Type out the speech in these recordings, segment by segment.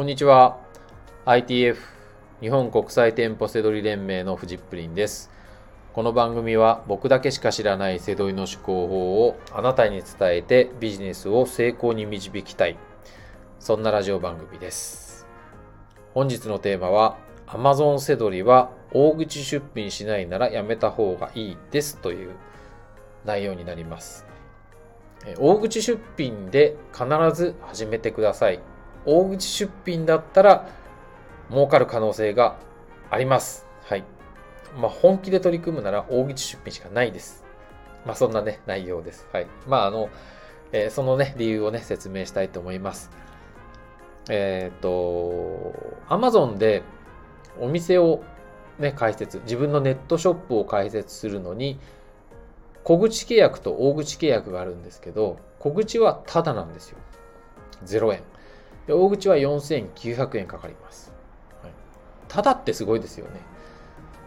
こんにちは。ITF 日本国際店舗セドリ連盟のフジップリンです。この番組は僕だけしか知らないセドリの思考法をあなたに伝えてビジネスを成功に導きたい。そんなラジオ番組です。本日のテーマは Amazon セドリは大口出品しないならやめた方がいいですという内容になります。大口出品で必ず始めてください。大口出品だったら儲かる可能性があります。はい。まあ、本気で取り組むなら大口出品しかないです。まあ、そんなね、内容です。はい。まあ、あの、えー、そのね、理由をね、説明したいと思います。えっ、と、Amazon でお店をね、開設、自分のネットショップを開設するのに、小口契約と大口契約があるんですけど、小口はタダなんですよ。0円。で大口は4900円かかります。はい、ただってすごいですよね。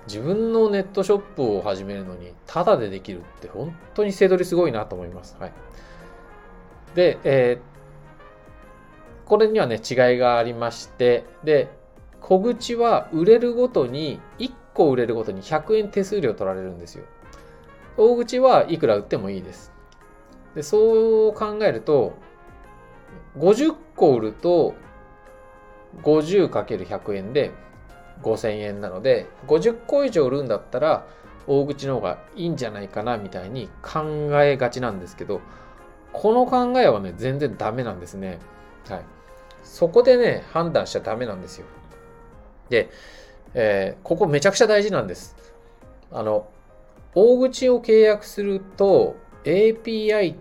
自分のネットショップを始めるのにタダでできるって本当に背取りすごいなと思います。はい、で、えー、これにはね違いがありましてで小口は売れるごとに1個売れるごとに100円手数料取られるんですよ。大口はいくら売ってもいいです。でそう考えると50個売ると 50×100 円で5000円なので50個以上売るんだったら大口の方がいいんじゃないかなみたいに考えがちなんですけどこの考えはね全然ダメなんですね。はい。そこでね判断しちゃダメなんですよ。で、えー、ここめちゃくちゃ大事なんです。あの大口を契約すると API っ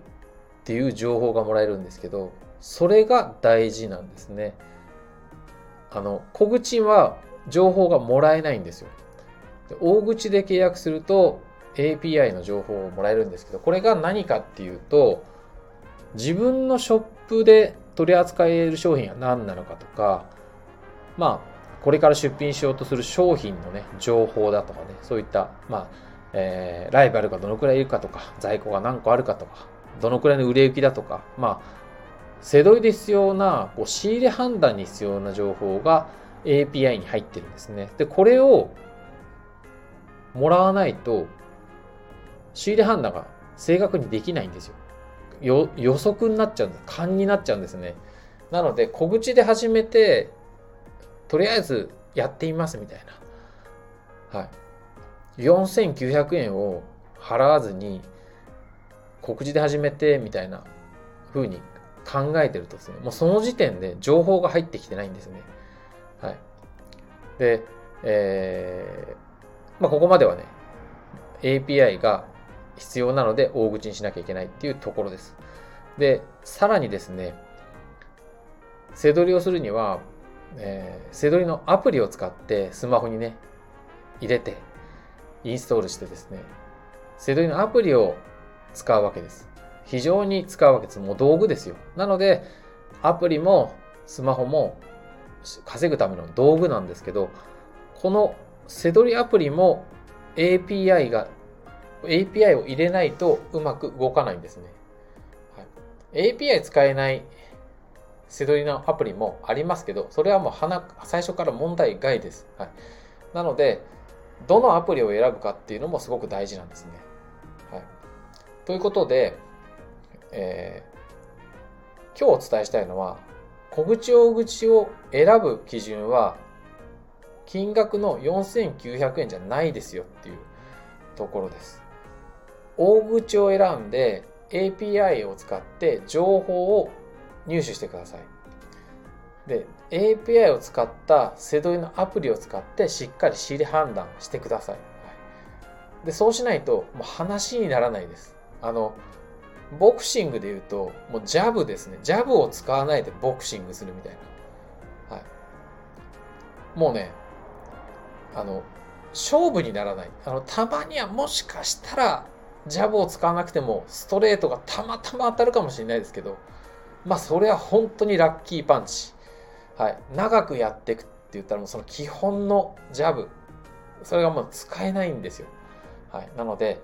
ていう情報がもらえるんですけどそれが大事なんですね。あの、小口は情報がもらえないんですよ。で大口で契約すると API の情報をもらえるんですけど、これが何かっていうと、自分のショップで取り扱える商品は何なのかとか、まあ、これから出品しようとする商品のね、情報だとかね、そういった、まあ、えー、ライバルがどのくらいいるかとか、在庫が何個あるかとか、どのくらいの売れ行きだとか、まあ、セドリで必要なこう仕入れ判断に必要な情報が API に入ってるんですね。で、これをもらわないと仕入れ判断が正確にできないんですよ。よ予測になっちゃうんです。勘になっちゃうんですね。なので、小口で始めて、とりあえずやってみますみたいな。はい。4900円を払わずに、告知で始めてみたいな風に考えてるとですね、もうその時点で情報が入ってきてないんですね。はい。で、えー、まあ、ここまではね、API が必要なので大口にしなきゃいけないっていうところです。で、さらにですね、背取りをするには、えー、背取りのアプリを使ってスマホにね、入れて、インストールしてですね、背取りのアプリを使うわけです。非常に使うわけです。もう道具ですよ。なので、アプリもスマホも稼ぐための道具なんですけど、このセドリアプリも API が、API を入れないとうまく動かないんですね。はい、API 使えないセドリのアプリもありますけど、それはもう最初から問題外です。はい、なので、どのアプリを選ぶかっていうのもすごく大事なんですね。はい、ということで、えー、今日お伝えしたいのは、小口大口を選ぶ基準は、金額の4900円じゃないですよっていうところです。大口を選んで API を使って情報を入手してください。で、API を使ったセドリのアプリを使ってしっかり仕入れ判断してください。で、そうしないともう話にならないです。あの、ボクシングで言うと、もうジャブですね。ジャブを使わないでボクシングするみたいな。はい。もうね、あの、勝負にならない。あの、たまにはもしかしたら、ジャブを使わなくても、ストレートがたまたま当たるかもしれないですけど、まあ、それは本当にラッキーパンチ。はい。長くやっていくって言ったら、もうその基本のジャブ、それがもう使えないんですよ。はい。なので、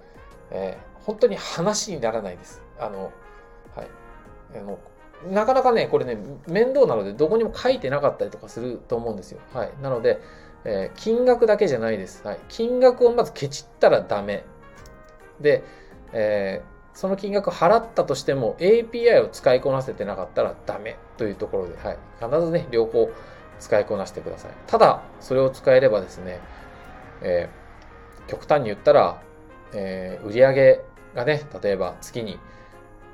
えー、本当に話にならないです。あの、はい。あの、なかなかね、これね、面倒なのでどこにも書いてなかったりとかすると思うんですよ。はい。なので、えー、金額だけじゃないです。はい。金額をまずケチったらダメ。で、えー、その金額払ったとしても API を使いこなせてなかったらダメというところで、はい。必ずね、両方使いこなしてください。ただ、それを使えればですね、えー、極端に言ったら、えー、売上がね、例えば月に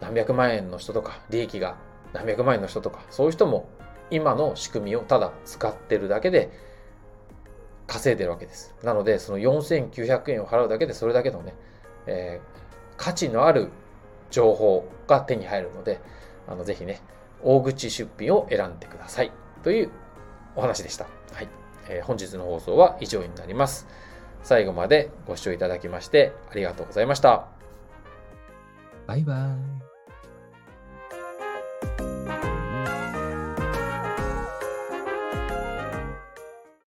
何百万円の人とか、利益が何百万円の人とか、そういう人も今の仕組みをただ使ってるだけで稼いでるわけです。なので、その4900円を払うだけでそれだけのね、えー、価値のある情報が手に入るので、あのぜひね、大口出品を選んでください。というお話でした。はい。えー、本日の放送は以上になります。最後までご視聴いただきましてありがとうございました。拜拜。